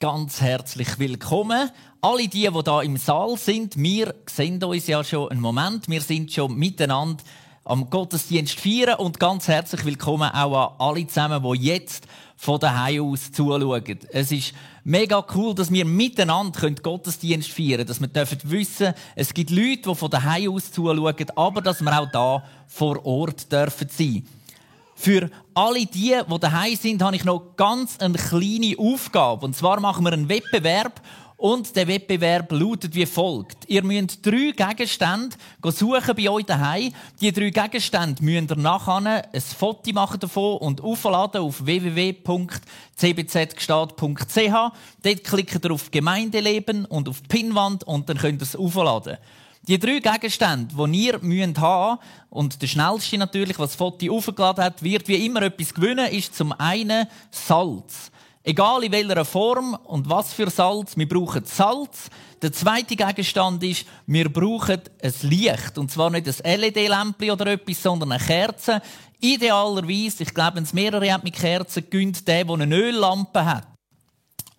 ganz herzlich willkommen. Alle die, die da im Saal sind, wir sehen uns ja schon einen Moment. Wir sind schon miteinander am Gottesdienst feiern und ganz herzlich willkommen auch an alle zusammen, die jetzt von daheim aus zuschauen. Es ist mega cool, dass wir miteinander Gottesdienst feiern können, dass wir dürfen wissen, es gibt Leute, die von daheim aus zuschauen, aber dass wir auch da vor Ort dürfen sein. Für alle die, die daheim sind, habe ich noch ganz eine kleine Aufgabe. Und zwar machen wir einen Wettbewerb und der Wettbewerb lautet wie folgt. Ihr müsst drei Gegenstände suchen bei euch daheim. Die drei Gegenstände müsst ihr nachher ein Foto machen davon und aufladen auf www.cbzgestad.ch. Dort klickt ihr auf Gemeindeleben und auf die Pinnwand und dann könnt ihr es aufladen. Die drei Gegenstände, die ihr müsst haben und der schnellste natürlich, was Foto aufgeladen hat, wird wie immer etwas gewinnen, ist zum einen Salz. Egal in welcher Form und was für Salz, wir brauchen Salz. Der zweite Gegenstand ist, wir brauchen ein Licht. Und zwar nicht ein LED-Lämpchen oder etwas, sondern eine Kerze. Idealerweise, ich glaube, wenn es mehrere hat mit Kerzen, gönnt der, der eine Öllampe hat.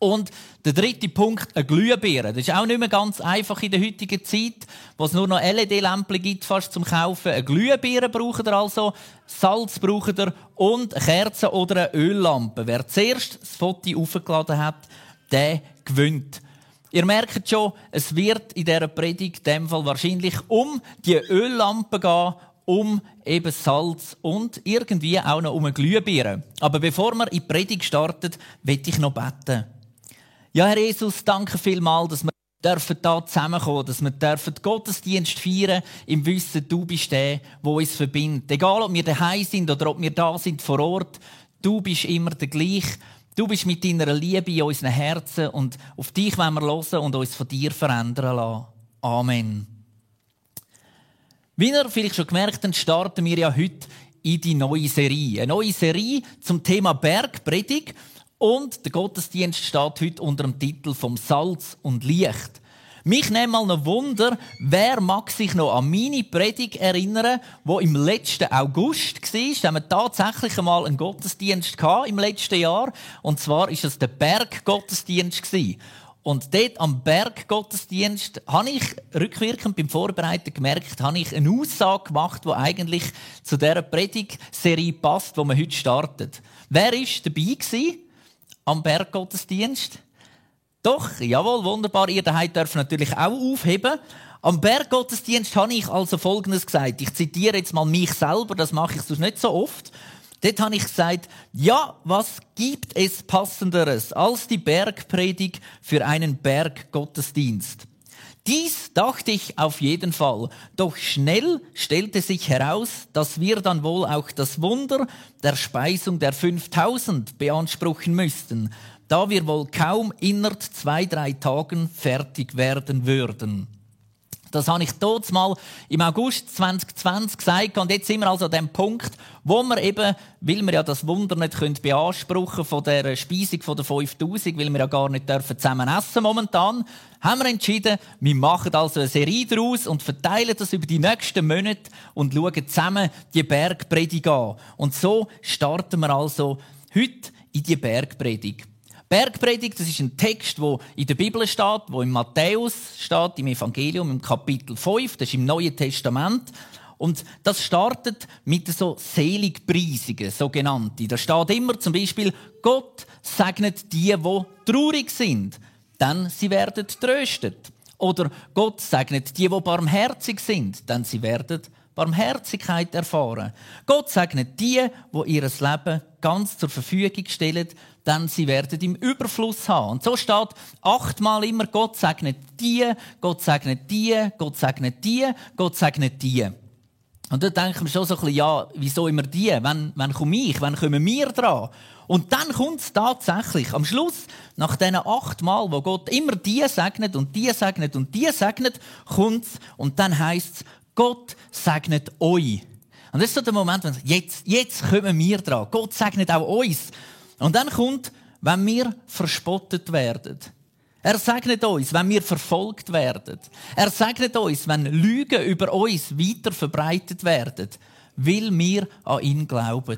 Und der dritte Punkt, eine Glühbirne. Das ist auch nicht mehr ganz einfach in der heutigen Zeit, wo es nur noch LED-Lämpchen gibt fast zum Kaufen. Eine Glühbirne braucht ihr also, Salz braucht ihr und eine Kerze oder eine Öllampe. Wer zuerst das Foto aufgeladen hat, der gewinnt. Ihr merkt schon, es wird in dieser Predigt in dem Fall wahrscheinlich um die Öllampe gehen, um eben Salz und irgendwie auch noch um eine Glühbirne. Aber bevor wir in die Predigt starten, will ich noch beten. Ja, Herr Jesus, danke vielmals, dass wir dürfen da zusammenkommen, dass wir dürfen Gottesdienst feiern im Wissen, du bist der, wo uns verbindet. Egal, ob wir daheim sind oder ob wir da sind vor Ort, du bist immer der gleiche. Du bist mit deiner Liebe in unseren Herzen und auf dich wollen wir hören und uns von dir verändern lassen. Amen. Wie ihr vielleicht schon gemerkt habt, starten wir ja heute in die neue Serie. Eine neue Serie zum Thema Bergpredigt. Und der Gottesdienst steht heute unter dem Titel vom Salz und Licht. Mich nimmt mal noch Wunder, wer mag sich noch an meine Predigt erinnern, wo im letzten August war. Da haben wir tatsächlich einmal einen Gottesdienst gehabt im letzten Jahr. Und zwar ist es der Berggottesdienst Und dort am Berggottesdienst habe ich rückwirkend beim Vorbereiten gemerkt, habe ich eine Aussage gemacht, die eigentlich zu dieser Predigtserie passt, die wir heute startet. Wer ist dabei gewesen? Am Berggottesdienst? Doch, jawohl, wunderbar. Ihr daheim dürft natürlich auch aufheben. Am Berggottesdienst habe ich also Folgendes gesagt. Ich zitiere jetzt mal mich selber, das mache ich sonst nicht so oft. Dort habe ich gesagt, ja, was gibt es passenderes als die Bergpredigt für einen Berggottesdienst? Dies dachte ich auf jeden Fall. Doch schnell stellte sich heraus, dass wir dann wohl auch das Wunder der Speisung der 5000 beanspruchen müssten, da wir wohl kaum innerhalb zwei, drei Tagen fertig werden würden. Das habe ich dort mal im August 2020 gesagt. Und jetzt sind wir also an dem Punkt, wo wir eben, weil wir ja das Wunder nicht können beanspruchen von der Speisung der 5000, weil wir ja gar nicht dürfen zusammen essen momentan, haben wir entschieden, wir machen also eine Serie daraus und verteilen das über die nächsten Monate und schauen zusammen die Bergpredigt an. Und so starten wir also heute in die Bergpredigt. Bergpredigt, das ist ein Text, der in der Bibel steht, wo im Matthäus steht, im Evangelium, im Kapitel 5, das ist im Neuen Testament. Und das startet mit so Seligpreisungen, sogenannte. Da steht immer zum Beispiel, Gott segnet die, die traurig sind, denn sie werden tröstet. Oder Gott segnet die, die barmherzig sind, denn sie werden Barmherzigkeit erfahren. Gott segnet die, die ihr Leben ganz zur Verfügung stellen, denn sie werden im Überfluss haben. Und so steht achtmal immer, Gott segnet die, Gott segnet die, Gott segnet die, Gott segnet die. Und da denken wir schon so ein bisschen, ja, wieso immer die? Wann, wann komme ich? Wann kommen wir dran? Und dann kommt es tatsächlich. Am Schluss, nach diesen acht Mal, wo Gott immer die segnet und die segnet und die segnet, kommt es und dann heißt es, Gott segnet euch. Und das ist so der Moment, wenn jetzt, jetzt kommen wir dran. Gott segnet auch uns. Und dann kommt, wenn wir verspottet werden. Er segnet uns, wenn wir verfolgt werden. Er segnet uns, wenn Lügen über uns weiter verbreitet werden, weil wir an ihn glauben.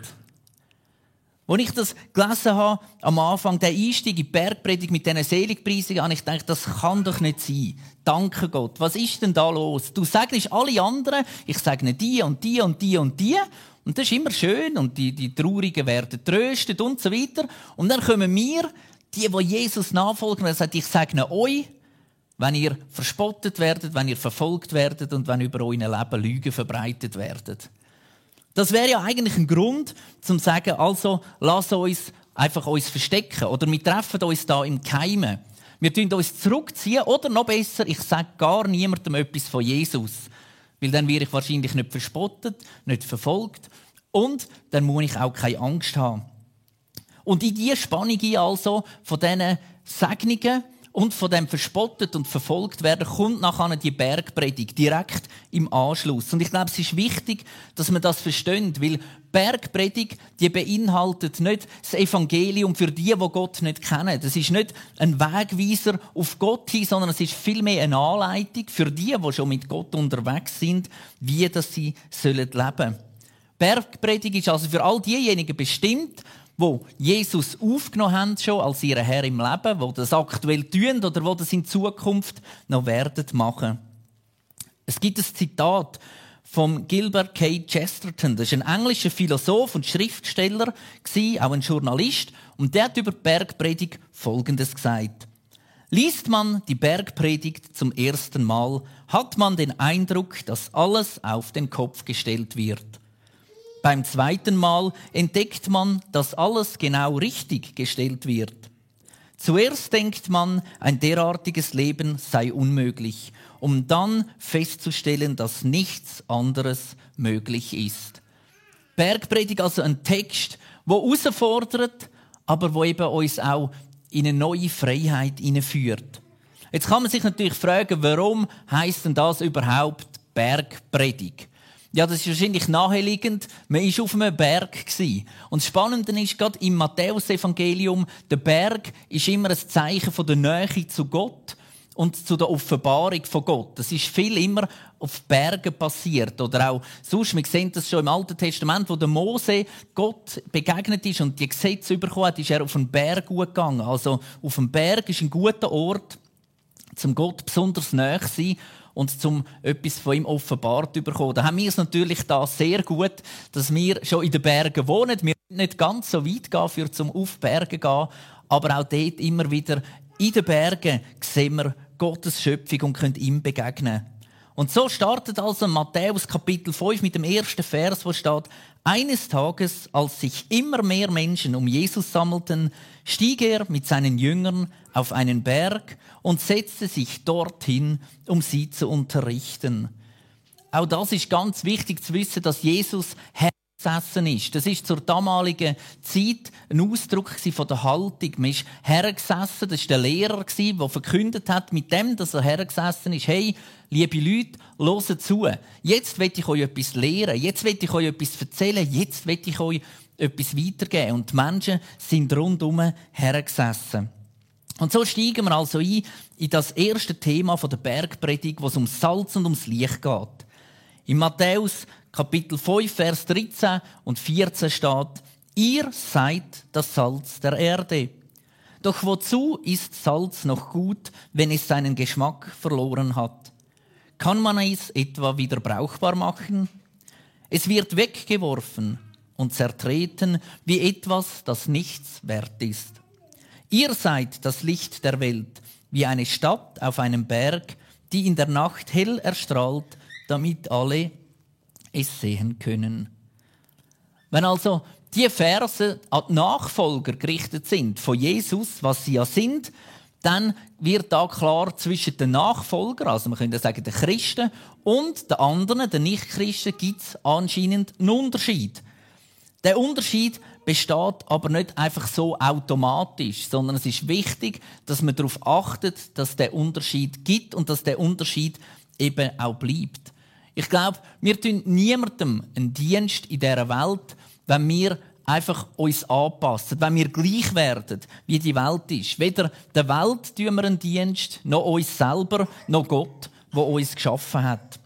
Als ich das gelesen habe, am Anfang, der Einstieg in die Bergpredigt mit diesen Seligpreisungen, habe ich gedacht, das kann doch nicht sein. Danke Gott. Was ist denn da los? Du sagst alle anderen, ich sage die und die und die und die. Und das ist immer schön und die, die Traurigen werden tröstet und so weiter. Und dann kommen wir, die, die Jesus nachfolgen, und sagen, ich sage euch, wenn ihr verspottet werdet, wenn ihr verfolgt werdet und wenn über euer Leben Lügen verbreitet werden. Das wäre ja eigentlich ein Grund, zum zu sagen, also lass uns einfach uns verstecken oder wir treffen uns da im Keimen. Wir tun uns zurückziehen oder noch besser, ich sage gar niemandem etwas von Jesus, weil dann werde ich wahrscheinlich nicht verspottet, nicht verfolgt und dann muss ich auch keine Angst haben. Und in diese Spannung also von diesen Segnungen und von dem verspottet und verfolgt werden, kommt nachher die Bergpredigt direkt im Anschluss. Und ich glaube, es ist wichtig, dass man das versteht, weil Bergpredigt, die beinhaltet nicht das Evangelium für die, wo Gott nicht kennen. Das ist nicht ein Wegweiser auf Gott hin, sondern es ist vielmehr eine Anleitung für die, die schon mit Gott unterwegs sind, wie das sie leben sollen. Bergpredigt ist also für all diejenigen bestimmt, wo Jesus aufgenommen haben schon als ihren Herr im Leben, wo das aktuell tun oder wo das in Zukunft noch werden machen. Es gibt ein Zitat von Gilbert K. Chesterton. Das ist ein englischer Philosoph und Schriftsteller, auch ein Journalist, und der hat über die Bergpredigt Folgendes gesagt. Liest man die Bergpredigt zum ersten Mal, hat man den Eindruck, dass alles auf den Kopf gestellt wird. Beim zweiten Mal entdeckt man, dass alles genau richtig gestellt wird. Zuerst denkt man, ein derartiges Leben sei unmöglich, um dann festzustellen, dass nichts anderes möglich ist. Bergpredigt also ein Text, wo herausfordert, aber wo eben uns auch in eine neue Freiheit führt. Jetzt kann man sich natürlich fragen, warum heißt denn das überhaupt Bergpredigt? Ja, das ist wahrscheinlich naheliegend. Man war auf einem Berg. Und das Spannende ist, gerade im Matthäusevangelium, der Berg ist immer ein Zeichen der Nähe zu Gott und zu der Offenbarung von Gott. Das ist viel immer auf Bergen passiert. Oder auch sonst, wir sehen das schon im Alten Testament, wo der Mose Gott begegnet ist und die Gesetze bekommen hat, ist er auf einen Berg gegangen. Also auf dem Berg ist ein guter Ort, zum Gott besonders nahe zu sein und zum etwas von ihm offenbart bekommen. Da haben wir es natürlich da sehr gut, dass wir schon in den Bergen wohnen. Wir nicht ganz so weit gehen, für zum auf Berge gehen, aber auch dort immer wieder in den Bergen sehen wir Gottes Schöpfung und können ihm begegnen. Und so startet also Matthäus Kapitel 5 mit dem ersten Vers, wo steht, eines Tages, als sich immer mehr Menschen um Jesus sammelten, stieg er mit seinen Jüngern auf einen Berg und setzte sich dorthin, um sie zu unterrichten. Auch das ist ganz wichtig zu wissen, dass Jesus Herr gesessen ist. Das ist zur damaligen Zeit ein Ausdruck von der Haltung. Man ist hergesessen, das war der Lehrer, der verkündet hat, mit dem, dass er hergesessen ist, hey, liebe Leute, hört zu. Jetzt will ich euch etwas lehren, jetzt will ich euch etwas erzählen, jetzt will ich euch etwas weitergeben. Und die Menschen sind rundum hergesessen. Und so steigen wir also ein in das erste Thema der Bergpredigt, wo es um Salz und ums Licht geht. In Matthäus Kapitel 5, Vers 13 und 14 steht, ihr seid das Salz der Erde. Doch wozu ist Salz noch gut, wenn es seinen Geschmack verloren hat? Kann man es etwa wieder brauchbar machen? Es wird weggeworfen und zertreten wie etwas, das nichts wert ist. Ihr seid das Licht der Welt, wie eine Stadt auf einem Berg, die in der Nacht hell erstrahlt, damit alle es sehen können. Wenn also die Verse an die Nachfolger gerichtet sind von Jesus, was sie ja sind, dann wird da klar zwischen den Nachfolgern, also man könnte sagen den Christen, und den anderen, den Nichtchristen, gibt es anscheinend einen Unterschied. Der Unterschied besteht aber nicht einfach so automatisch, sondern es ist wichtig, dass man darauf achtet, dass der Unterschied gibt und dass der Unterschied eben auch bleibt. Ich glaube, wir tun niemandem einen Dienst in dieser Welt, wenn wir einfach uns anpassen, wenn wir gleich werden, wie die Welt ist. Weder der Welt tun wir einen Dienst, noch uns selber, noch Gott, der uns geschaffen hat.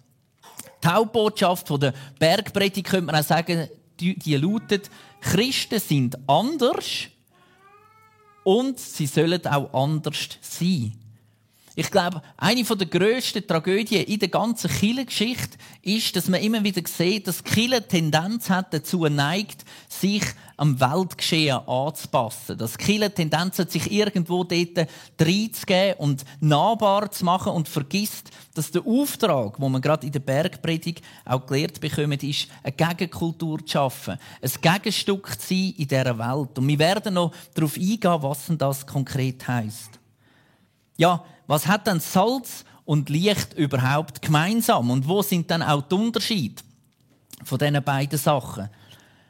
Die Hauptbotschaft der Bergpredigt könnte man auch sagen, die lautet, Christen sind anders und sie sollen auch anders sein. Ich glaube, eine der grössten Tragödien in der ganzen Kirchengeschichte ist, dass man immer wieder sieht, dass die Tendenz hat, dazu neigt, sich am Weltgeschehen anzupassen. Dass die Tendenz hat, sich irgendwo dort reinzugeben und nahbar zu machen und vergisst, dass der Auftrag, wo man gerade in der Bergpredigt auch gelehrt bekommt, ist, eine Gegenkultur zu schaffen. Ein Gegenstück zu sein in dieser Welt. Und wir werden noch darauf eingehen, was denn das konkret heisst. Ja, was hat denn Salz und Licht überhaupt gemeinsam? Und wo sind dann auch die Unterschiede von diesen beiden Sachen?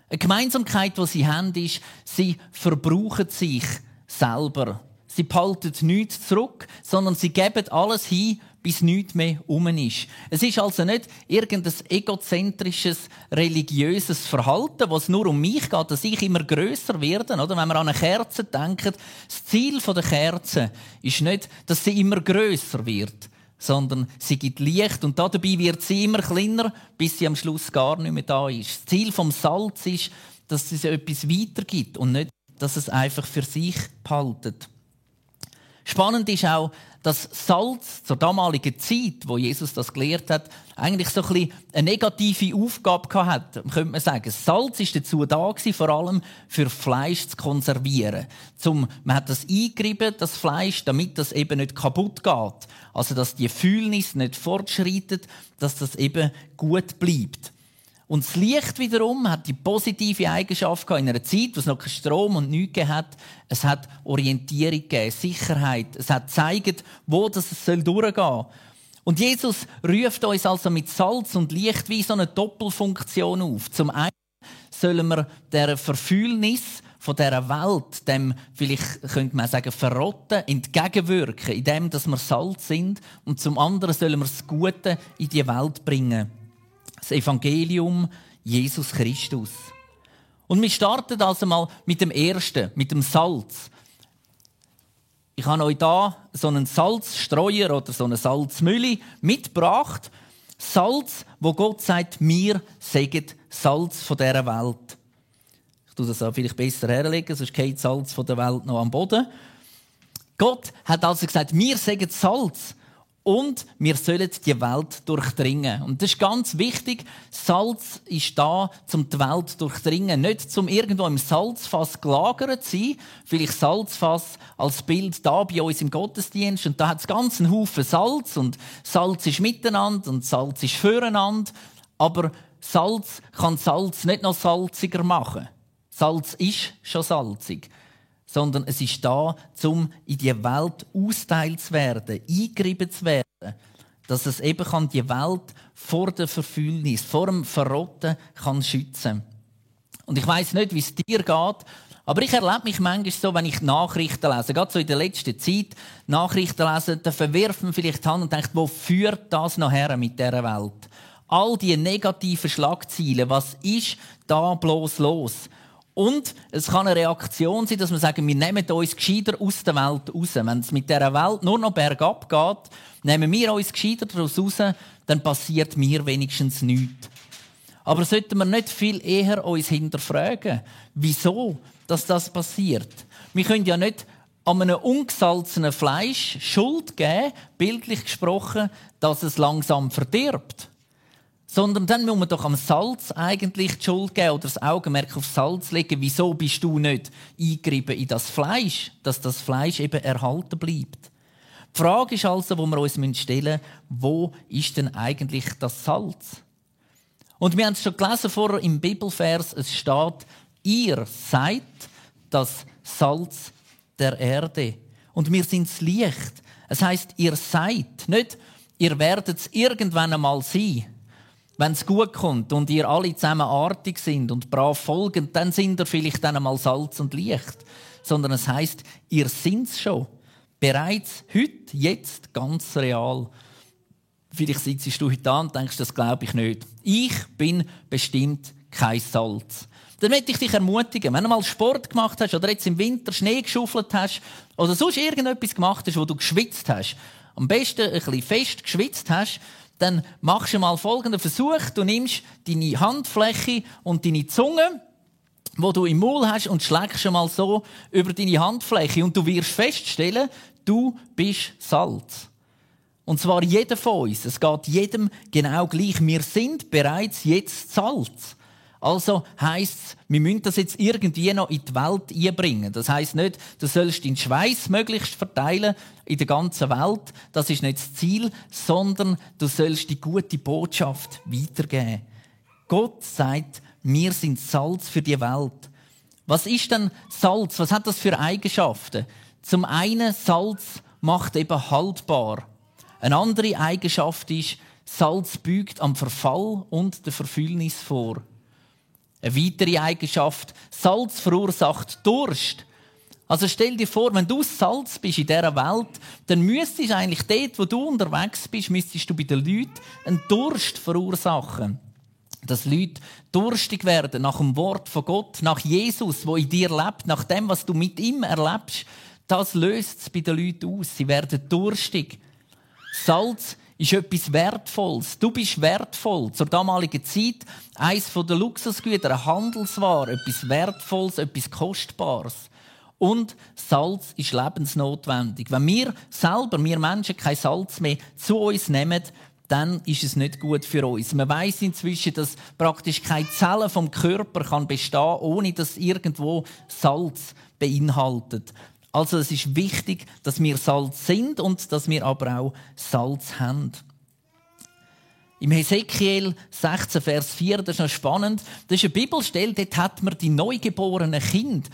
Eine Gemeinsamkeit, die sie haben, ist, sie verbrauchen sich selber. Sie behalten nichts zurück, sondern sie geben alles hin, bis nichts mehr um ist. Es ist also nicht irgendein egozentrisches, religiöses Verhalten, was nur um mich geht, dass ich immer größer werde. Oder? Wenn wir an eine Kerze denken, das Ziel der Kerze ist nicht, dass sie immer größer wird, sondern sie gibt Licht und dabei wird sie immer kleiner, bis sie am Schluss gar nicht mehr da ist. Das Ziel vom Salz ist, dass es etwas weitergibt und nicht, dass es einfach für sich behaltet. Spannend ist auch, dass Salz zur damaligen Zeit, wo Jesus das gelehrt hat, eigentlich so ein bisschen eine negative Aufgabe hatte, könnte man sagen. Salz ist dazu da gewesen, vor allem für Fleisch zu konservieren. Zum, man hat das eingerieben, das Fleisch, damit das eben nicht kaputt geht. Also, dass die Fühlnis nicht fortschreitet, dass das eben gut bleibt. Und das Licht wiederum hat die positive Eigenschaft gehabt, in einer Zeit, wo es noch keinen Strom und nichts gegeben hat. Es hat Orientierung gegeben, Sicherheit. Es hat gezeigt, wo das es durchgehen soll. Und Jesus ruft uns also mit Salz und Licht wie so eine Doppelfunktion auf. Zum einen sollen wir der Verfühlnis von dieser Welt, dem, vielleicht könnte man sagen, Verrotten, entgegenwirken, indem dass wir Salz sind. Und zum anderen sollen wir das Gute in die Welt bringen das Evangelium Jesus Christus. Und wir starten also mal mit dem ersten, mit dem Salz. Ich habe euch da so einen Salzstreuer oder so eine Salzmühle mitgebracht. Salz, wo Gott sagt, mir sagt Salz von dieser Welt. Ich tue das auch vielleicht besser herlegen, sonst geht Salz von der Welt noch am Boden. Gott hat also gesagt, mir sagen Salz und wir sollen die Welt durchdringen. Und das ist ganz wichtig. Salz ist da, um die Welt durchdringen. Nicht zum irgendwo im Salzfass gelagert zu sein. Vielleicht Salzfass als Bild da bei uns im Gottesdienst. Und da hat es ganz einen Haufen Salz. Und Salz ist miteinander und Salz ist füreinander. Aber Salz kann Salz nicht noch salziger machen. Salz ist schon salzig sondern es ist da, um in die Welt austeilt zu werden, eingerieben zu werden, dass es eben kann die Welt vor der Verfüllnis, vor dem Verrotten kann schützen. Und ich weiß nicht, wie es dir geht, aber ich erlebe mich manchmal so, wenn ich Nachrichten lese, gerade so in der letzten Zeit, Nachrichten lese, dann verwirft man vielleicht die Hand und denkt, wo führt das nachher mit dieser Welt? All die negativen Schlagzeilen, was ist da bloß los? Und es kann eine Reaktion sein, dass wir sagen, wir nehmen uns gescheiter aus der Welt raus. Wenn es mit dieser Welt nur noch bergab geht, nehmen wir uns gescheiter daraus raus, dann passiert mir wenigstens nichts. Aber sollten wir nicht viel eher uns hinterfragen, wieso dass das passiert? Wir können ja nicht an einem ungesalzenen Fleisch Schuld geben, bildlich gesprochen, dass es langsam verdirbt. Sondern dann muss man doch am Salz eigentlich die Schuld geben oder das Augenmerk auf Salz legen. Wieso bist du nicht eingerieben in das Fleisch, dass das Fleisch eben erhalten bleibt? Die Frage ist also, wo wir uns stellen müssen, wo ist denn eigentlich das Salz? Und wir haben es schon gelesen vorher im Bibelvers, es steht, ihr seid das Salz der Erde. Und wir sind das Licht. Es heißt, ihr seid, nicht ihr werdet es irgendwann einmal sein wenn es gut kommt und ihr alle zusammen artig sind und brav folgen, dann sind ihr vielleicht dann einmal Salz und Licht. Sondern es heißt, ihr sind's schon. Bereits heute, jetzt, ganz real. Vielleicht sitzt du heute da und denkst, das glaube ich nicht. Ich bin bestimmt kein Salz. Dann möchte ich dich ermutigen, wenn du mal Sport gemacht hast oder jetzt im Winter Schnee geschuffelt hast oder sonst irgendetwas gemacht hast, wo du geschwitzt hast, am besten ein bisschen fest geschwitzt hast, dann machst du mal folgenden Versuch. Du nimmst deine Handfläche und deine Zunge, wo du im Maul hast, und schlägst schon mal so über deine Handfläche. Und du wirst feststellen, du bist Salz. Und zwar jeder von uns. Es geht jedem genau gleich. Wir sind bereits jetzt Salz. Also heisst es, wir müssen das jetzt irgendwie noch in die Welt einbringen. Das heisst nicht, du sollst deinen Schweiß möglichst verteilen in der ganzen Welt. Das ist nicht das Ziel, sondern du sollst die gute Botschaft weitergeben. Gott sagt, wir sind Salz für die Welt. Was ist denn Salz? Was hat das für Eigenschaften? Zum einen, Salz macht eben haltbar. Eine andere Eigenschaft ist, Salz bügt am Verfall und der Verfüllnis vor. Eine weitere Eigenschaft, Salz verursacht Durst. Also stell dir vor, wenn du Salz bist in dieser Welt, dann müsstest du eigentlich dort, wo du unterwegs bist, müsstest du bei den Leuten einen Durst verursachen. Dass Leute durstig werden nach dem Wort von Gott, nach Jesus, wo in dir lebt, nach dem, was du mit ihm erlebst. Das löst es bei den Leuten aus. Sie werden durstig. Salz ist etwas Wertvolles. Du bist wertvoll. Zur damaligen Zeit eines der Luxusgüter, eine Handelsware, etwas Wertvolles, etwas Kostbares. Und Salz ist lebensnotwendig. Wenn wir selber, wir Menschen, kein Salz mehr zu uns nehmen, dann ist es nicht gut für uns. Man weiß inzwischen, dass praktisch keine Zelle vom Körper kann bestehen, ohne dass irgendwo Salz beinhaltet. Also es ist wichtig, dass wir Salz sind und dass wir aber auch Salz haben. Im Hesekiel 16, Vers 4, das ist noch spannend, das ist eine Bibelstelle, dort hat man die neugeborenen Kinder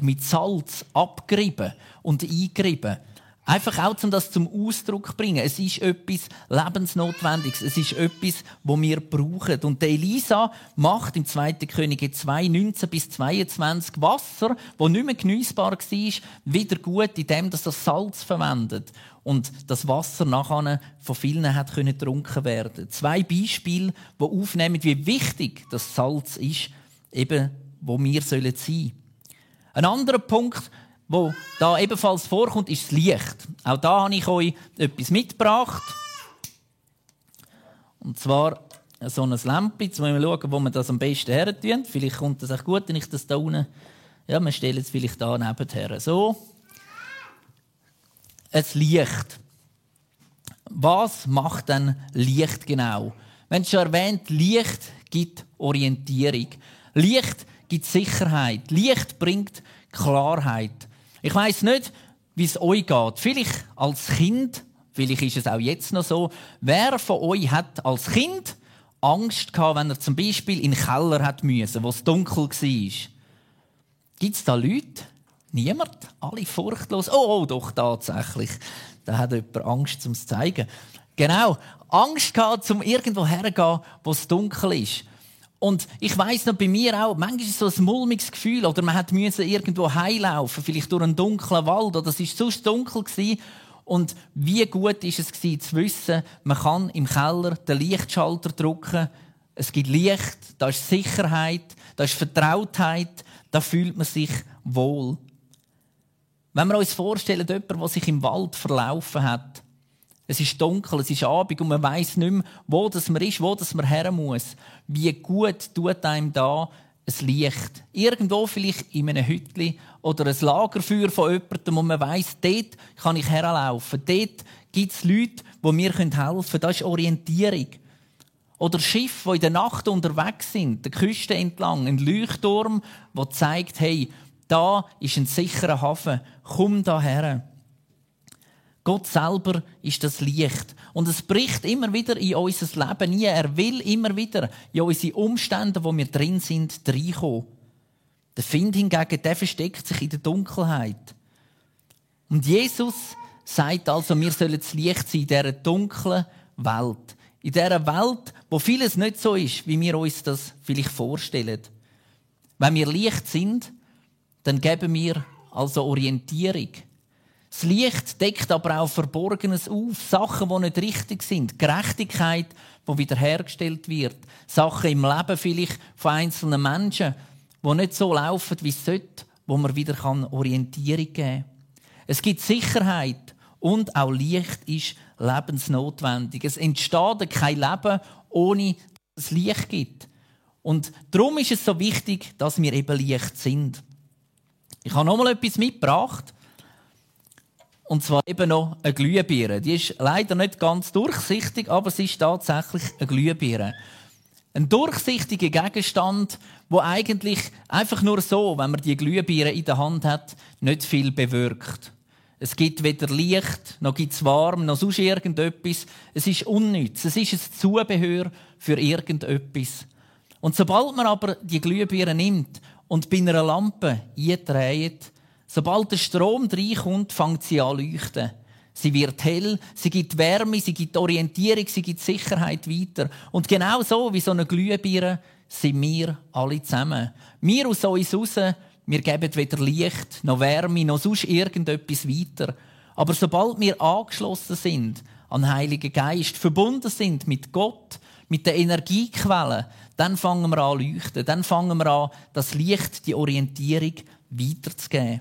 mit Salz abgerieben und eingerieben. Einfach auch, um das zum Ausdruck zu bringen. Es ist etwas Lebensnotwendiges. Es ist etwas, wo wir brauchen. Und Elisa macht im 2. Könige 2, 19 bis 22 Wasser, wo nicht mehr geniessbar war, wieder gut, indem das Salz verwendet. Und das Wasser nachher von vielen hat können getrunken werden. Zwei Beispiele, die aufnehmen, wie wichtig das Salz ist, eben, wo wir sein sollen. Ein anderer Punkt, wo da ebenfalls vorkommt, ist das Licht. Auch da habe ich euch etwas mitgebracht. Und zwar so ein Lämpchen. Jetzt müssen wir schauen, wo wir das am besten her tun. Vielleicht kommt das auch gut, wenn ich das da unten... Ja, wir stellen es vielleicht da nebenher. So. Ein Licht. Was macht denn Licht genau? Wenn schon erwähnt, Licht gibt Orientierung. Licht gibt Sicherheit. Licht bringt Klarheit. Ich weiß nicht, wie es euch geht. Vielleicht als Kind, vielleicht ist es auch jetzt noch so. Wer von euch hat als Kind Angst gehabt, wenn er zum Beispiel in den Keller hat müssen, wo es dunkel war? Gibt es da Leute? Niemand? Alle furchtlos? Oh, oh, doch, tatsächlich. Da hat jemand Angst, um es zu zeigen. Genau. Angst gehabt, um irgendwo herzugehen, wo es dunkel ist. Und ich weiß noch bei mir auch, manchmal ist so ein mulmiges Gefühl, oder man hat irgendwo heilaufen, vielleicht durch einen dunklen Wald, oder es ist sonst dunkel gewesen. Und wie gut ist es gewesen, zu wissen, man kann im Keller den Lichtschalter drücken, es gibt Licht, da ist Sicherheit, da ist Vertrautheit, da fühlt man sich wohl. Wenn wir uns vorstellen, jemand, der sich im Wald verlaufen hat, es ist dunkel, es ist Abend und man weiß nicht mehr, wo das man ist, wo das man her muss. Wie gut tut einem da ein Licht. Irgendwo vielleicht in einem Hütli oder ein Lagerfeuer von jemandem, wo man weiß, dort kann ich herlaufen. Dort gibt es Leute, die mir helfen können. Das ist Orientierung. Oder Schiffe, die in der Nacht unterwegs sind, der Küste entlang, ein Leuchtturm, der zeigt, hey, da ist ein sicherer Hafen, komm da her. Gott selber ist das Licht. Und es bricht immer wieder in unser Leben nie. Er will immer wieder in unsere Umstände, wo wir drin sind, reinkommen. Der Find hingegen, der versteckt sich in der Dunkelheit. Und Jesus sagt also, wir sollen das Licht sein in dieser dunklen Welt. In dieser Welt, wo vieles nicht so ist, wie wir uns das vielleicht vorstellen. Wenn wir Licht sind, dann geben wir also Orientierung. Das Licht deckt aber auch Verborgenes auf, Sachen, die nicht richtig sind, Gerechtigkeit, die wiederhergestellt wird, Sachen im Leben vielleicht von einzelnen Menschen, die nicht so laufen, wie es sollte, wo man wieder Orientierung geben kann. Es gibt Sicherheit und auch Licht ist lebensnotwendig. Es entsteht kein Leben, ohne dass es Licht gibt. Und darum ist es so wichtig, dass wir eben Licht sind. Ich habe noch mal etwas mitgebracht. Und zwar eben noch eine Glühbirne. Die ist leider nicht ganz durchsichtig, aber sie ist tatsächlich eine Glühbirne. Ein durchsichtiger Gegenstand, wo eigentlich einfach nur so, wenn man die Glühbirne in der Hand hat, nicht viel bewirkt. Es gibt weder Licht, noch gibt es warm, noch sonst irgendetwas. Es ist unnütz. Es ist ein Zubehör für irgendetwas. Und sobald man aber die Glühbirne nimmt und bei einer Lampe eindreht, sobald der Strom reinkommt, fängt sie an leuchten. Sie wird hell, sie gibt Wärme, sie gibt Orientierung, sie gibt Sicherheit weiter. Und genau so wie so eine Glühbirne sind wir alle zusammen. Wir aus uns raus, wir geben weder Licht, noch Wärme, noch sonst irgendetwas weiter. Aber sobald wir angeschlossen sind an den Heiligen Geist, verbunden sind mit Gott, mit der Energiequelle, dann fangen wir an leuchten. Dann fangen wir an, das Licht, die Orientierung weiterzugeben.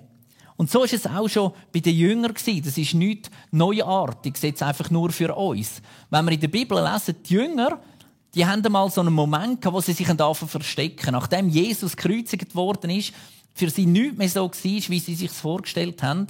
Und so ist es auch schon bei den Jüngern gewesen. Das ist nichts Neuartiges, jetzt einfach nur für uns. Wenn wir in der Bibel lesen, die Jünger, die haben einmal so einen Moment gehabt, wo sie sich verstecken. Nachdem Jesus gekreuzigt worden ist, für sie nichts mehr so war, wie sie sich vorgestellt haben,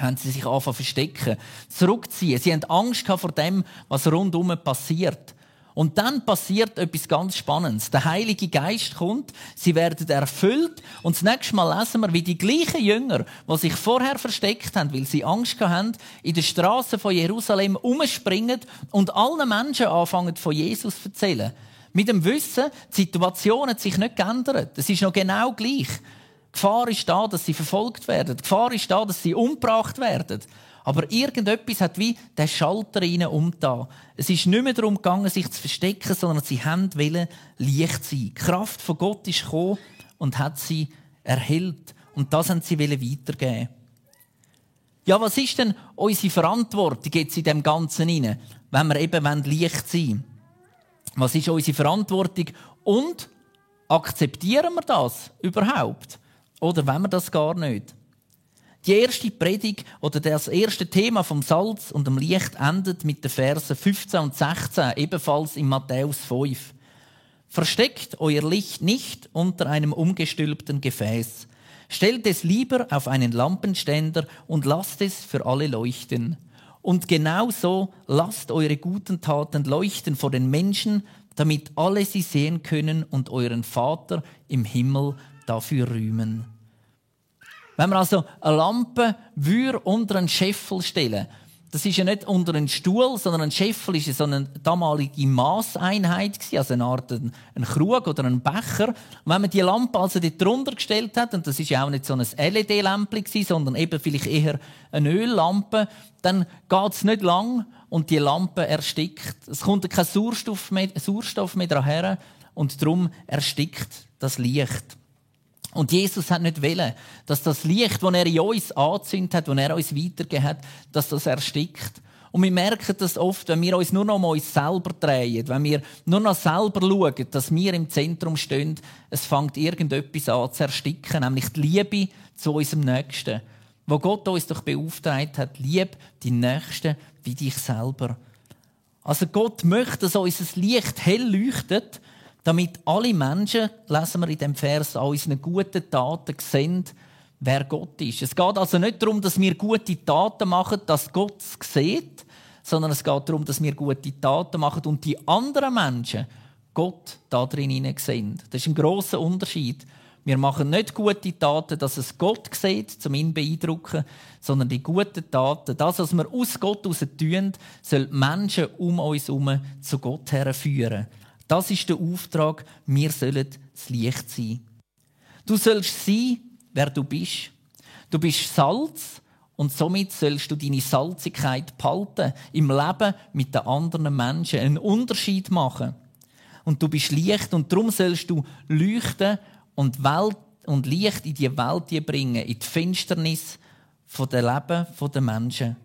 haben sie sich angefangen verstecken, zurückziehen. Sie haben Angst vor dem, was rundum passiert. Und dann passiert etwas ganz Spannendes. Der Heilige Geist kommt, sie werden erfüllt und das nächste Mal lesen wir, wie die gleichen Jünger, die sich vorher versteckt haben, weil sie Angst haben, in den Straßen von Jerusalem umspringen und allen Menschen anfangen von Jesus zu erzählen. Mit dem Wissen, die Situation hat sich nicht geändert. Es ist noch genau gleich. Die Gefahr ist da, dass sie verfolgt werden. Die Gefahr ist da, dass sie umgebracht werden. Aber irgendetwas hat wie den Schalter ihnen umgetan. Es ist nicht mehr darum gegangen, sich zu verstecken, sondern sie haben wollen Licht sein. Die Kraft von Gott ist gekommen und hat sie erhellt. Und das haben sie weitergeben. Ja, was ist denn unsere Verantwortung jetzt in dem Ganzen inne, wenn wir eben Licht sein wollen? Was ist unsere Verantwortung? Und akzeptieren wir das überhaupt? Oder wenn wir das gar nicht? Die erste Predigt oder das erste Thema vom Salz und dem Licht endet mit den Versen 15 und 16, ebenfalls in Matthäus 5. Versteckt euer Licht nicht unter einem umgestülpten Gefäß. Stellt es lieber auf einen Lampenständer und lasst es für alle leuchten. Und genauso lasst eure guten Taten leuchten vor den Menschen, damit alle sie sehen können und euren Vater im Himmel dafür rühmen. Wenn man also eine Lampe unter einen Scheffel stellen das ist ja nicht unter einen Stuhl, sondern ein Scheffel ist so eine damalige Maßeinheit also eine Art ein, Krug oder ein Becher. Und wenn man die Lampe also dort drunter gestellt hat, und das ist ja auch nicht so ein LED-Lämpchen sondern eben vielleicht eher eine Öllampe, dann geht es nicht lang und die Lampe erstickt. Es kommt kein Sauerstoff mehr, Sauerstoff mehr daher und darum erstickt das Licht. Und Jesus hat nicht wollen, dass das Licht, das er in uns angezündet hat, das er uns weitergegeben hat, dass das erstickt. Und wir merken das oft, wenn wir uns nur noch um uns selber drehen, wenn wir nur noch selber schauen, dass wir im Zentrum stehen, es fängt irgendetwas an zu ersticken, nämlich die Liebe zu unserem Nächsten. Wo Gott uns doch beauftragt hat, lieb die Nächsten wie dich selber. Also Gott möchte, dass unser Licht hell leuchtet damit alle Menschen, lesen wir in dem Vers, an unseren guten Taten sehen, wer Gott ist. Es geht also nicht darum, dass wir gute Taten machen, dass Gott es sieht, sondern es geht darum, dass wir gute Taten machen und die anderen Menschen Gott da drin sehen. Das ist ein großer Unterschied. Wir machen nicht gute Taten, dass es Gott sieht, um ihn beeindrucken, sondern die guten Taten, das, was wir aus Gott heraus tun, soll Menschen um uns herum zu Gott herführen. Das ist der Auftrag. Wir sollen das Licht sein. Du sollst sein, wer du bist. Du bist Salz und somit sollst du deine Salzigkeit behalten, im Leben mit den anderen Menschen einen Unterschied machen. Und du bist Licht und darum sollst du leuchten und Welt und Licht in die Welt bringen, in die Finsternis von der Leben der Menschen.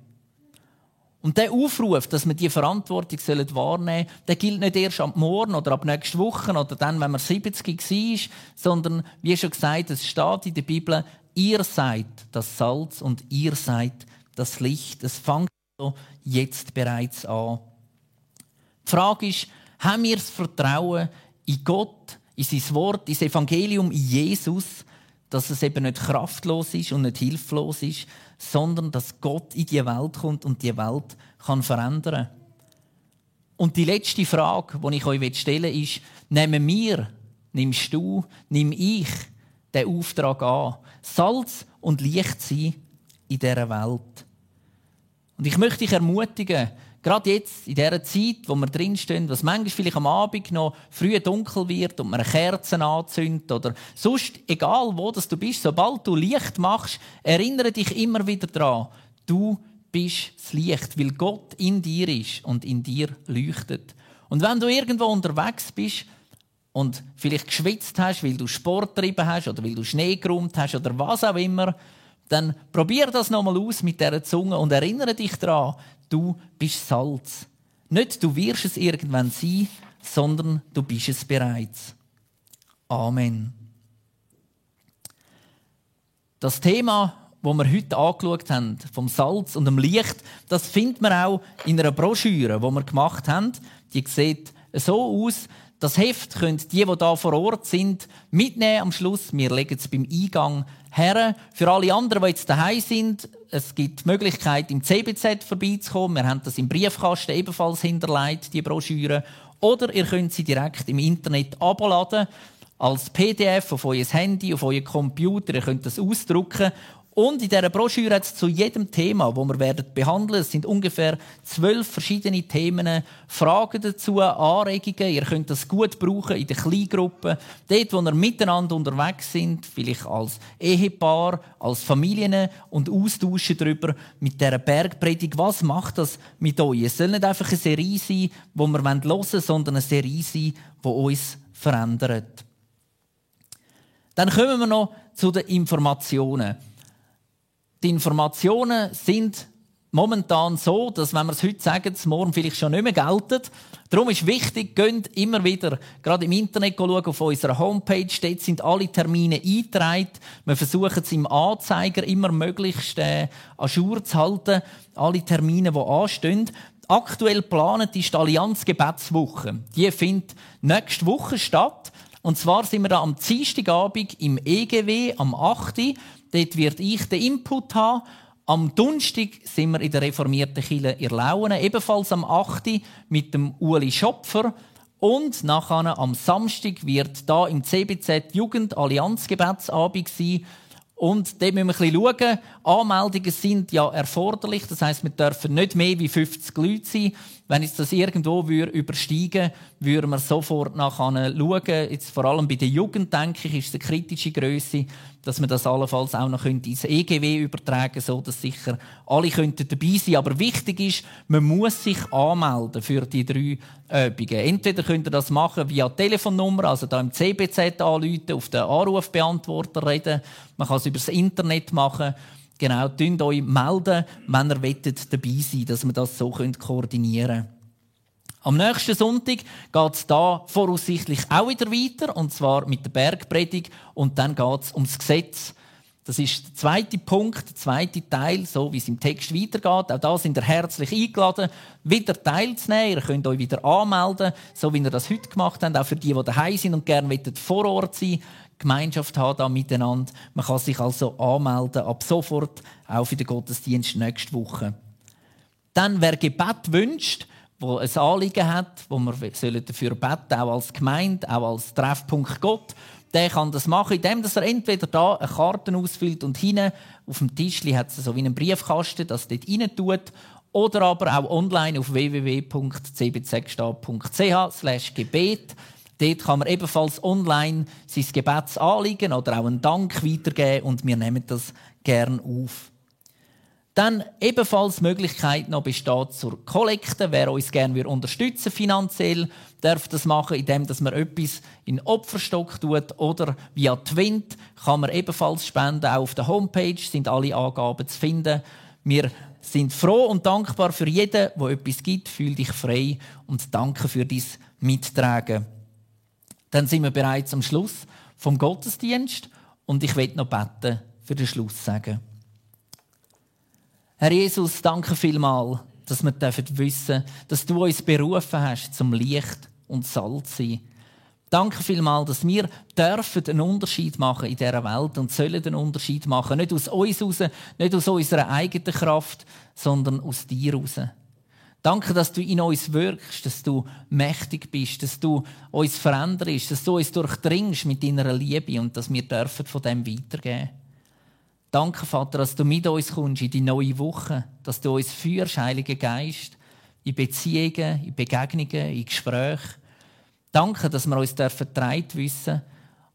Und der Aufruf, dass wir die Verantwortung wahrnehmen sollen, der gilt nicht erst ab morgen oder ab nächster Woche oder dann, wenn man 70 war, sondern, wie schon gesagt, es steht in der Bibel, ihr seid das Salz und ihr seid das Licht. Es fängt jetzt bereits an. Die Frage ist, haben wir das Vertrauen in Gott, in sein Wort, in das Evangelium, in Jesus, dass es eben nicht kraftlos ist und nicht hilflos ist, sondern dass Gott in die Welt kommt und die Welt kann verändern. Und die letzte Frage, die ich euch stellen will, ist: Nehmen wir, nimmst du, nimm ich den Auftrag an, Salz und Licht sein in dieser Welt? Und ich möchte dich ermutigen, Gerade jetzt, in dieser Zeit, wo wir drinstehen, was manchmal vielleicht am Abend noch früh dunkel wird und man Kerzen anzündet oder sonst, egal wo das du bist, sobald du Licht machst, erinnere dich immer wieder daran, du bist das Licht, weil Gott in dir ist und in dir leuchtet. Und wenn du irgendwo unterwegs bist und vielleicht geschwitzt hast, weil du Sport getrieben hast oder weil du Schnee geräumt hast oder was auch immer, dann probier das nochmal aus mit dieser Zunge und erinnere dich daran, du bist Salz. Nicht du wirst es irgendwann sein, sondern du bist es bereits. Amen. Das Thema, das wir heute angeschaut haben, vom Salz und dem Licht, das findet man auch in einer Broschüre, die wir gemacht haben. Die sieht so aus, das Heft können die, die da vor Ort sind, mitnehmen am Schluss. Wir legen es beim Eingang her. Für alle anderen, die jetzt daheim sind, es gibt die Möglichkeit, im CBZ vorbeizukommen. Wir haben das im Briefkasten ebenfalls hinterlegt, die Broschüre. Oder ihr könnt sie direkt im Internet abladen als PDF auf euer Handy, auf euer Computer. Ihr könnt das ausdrucken und in dieser Broschüre hat es zu jedem Thema, das wir werden behandeln, es sind ungefähr zwölf verschiedene Themen, Fragen dazu, Anregungen. Ihr könnt das gut brauchen in den Kleingruppen, dort, wo ihr miteinander unterwegs sind, vielleicht als Ehepaar, als Familien und austauschen darüber mit dieser Bergpredigt. Was macht das mit euch? Es soll nicht einfach eine Serie sein, die wir hören wollen, sondern eine Serie sein, die uns verändert. Dann kommen wir noch zu den Informationen. Die Informationen sind momentan so, dass wenn wir es heute sagen, es morgen vielleicht schon nicht mehr gelten. Darum ist wichtig, geht immer wieder, gerade im Internet schauen, auf unserer Homepage, dort sind alle Termine eingetragen. Wir versuchen es im Anzeiger immer möglichst äh, an Jour zu halten, alle Termine, die anstehen. Aktuell geplant ist die Allianz Gebetswoche. Die findet nächste Woche statt. Und zwar sind wir da am Dienstagabend im EGW am 8. Dort wird ich den Input haben. Am Donnerstag sind wir in der reformierten Kirche in Lauen, ebenfalls am 8. mit dem Uli Schopfer. Und nachher am Samstag wird da im CBZ Jugend Allianzgebetsabend sein. Und dort müssen wir ein bisschen schauen. Anmeldungen sind ja erforderlich. Das heißt, wir dürfen nicht mehr wie 50 Leute sein. Wenn es das irgendwo übersteigen würde, würden wir sofort nachher schauen. Jetzt vor allem bei der Jugend, denke ich, ist es eine kritische Größe, dass man das allenfalls auch noch ins EGW übertragen könnte, so dass sicher alle könnten dabei sein Aber wichtig ist, man muss sich anmelden für die drei Übungen. Entweder könnt ihr das machen via Telefonnummer, also da im CBZ anrufen, auf den Anrufbeantworter reden. Man kann es über das Internet machen. Genau, meldet euch melden, wenn ihr dabei sein dass wir das so koordinieren können. Am nächsten Sonntag geht es da voraussichtlich auch wieder weiter, und zwar mit der Bergpredigt, und dann geht es ums Gesetz. Das ist der zweite Punkt, der zweite Teil, so wie es im Text weitergeht. Auch da sind ihr herzlich eingeladen, wieder teilzunehmen. Ihr könnt euch wieder anmelden, so wie ihr das heute gemacht habt. Auch für die, die daheim sind und gerne vor Ort sein Gemeinschaft haben da miteinander. Man kann sich also anmelden, ab sofort, auch für den Gottesdienst nächste Woche. Dann, wer Gebet wünscht, wo ein Anliegen hat, wo wir dafür beten auch als Gemeinde, auch als Treffpunkt Gott, der kann das machen, indem er entweder da eine Karte ausfüllt und hinten auf dem Tisch hat so wie einen Briefkasten, das dort rein tut, oder aber auch online auf www.cbzgstab.ch gebet Dort kann man ebenfalls online sein Gebetsanliegen oder auch einen Dank weitergeben und wir nehmen das gern auf. Dann ebenfalls Möglichkeit noch besteht zur Kollekte. Wer uns gerne unterstützen finanziell, darf das machen, indem man etwas in Opferstock tut oder via Twint kann man ebenfalls spenden. Auch auf der Homepage sind alle Angaben zu finden. Wir sind froh und dankbar für jeden, der etwas gibt. Fühl dich frei und danke für dein Mittragen. Dann sind wir bereits am Schluss vom Gottesdienst und ich will noch beten für den Schluss sagen. Herr Jesus, danke vielmal, dass wir wissen dürfen, dass du uns berufen hast, zum Licht und Salz sein. Danke vielmal, dass wir dürfen einen Unterschied machen in dieser Welt und sollen einen Unterschied machen. Nicht aus uns raus, nicht aus unserer eigenen Kraft, sondern aus dir raus. Danke, dass du in uns wirkst, dass du mächtig bist, dass du uns veränderst, dass du uns durchdringst mit deiner Liebe und dass wir dürfen von dem weitergeben. Danke, Vater, dass du mit uns kommst in die neue Woche, dass du uns führst, Heiliger Geist, in Beziehungen, in Begegnungen, in Gesprächen. Danke, dass wir uns vertraut wissen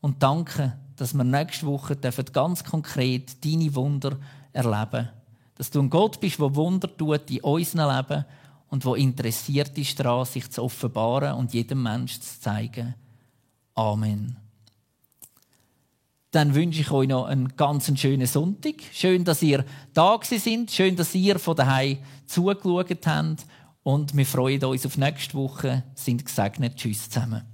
und danke, dass wir nächste Woche ganz konkret deine Wunder erleben dürfen. Dass du ein Gott bist, der Wunder tut in unserem Leben und wo interessiert ist daran, sich zu offenbaren und jedem Menschen zu zeigen. Amen. Dann wünsche ich euch noch einen ganz schönen Sonntag. Schön, dass ihr da sind. Schön, dass ihr von daheim zugeschaut habt. Und wir freuen uns auf nächste Woche. Sind gesegnet. Tschüss zusammen.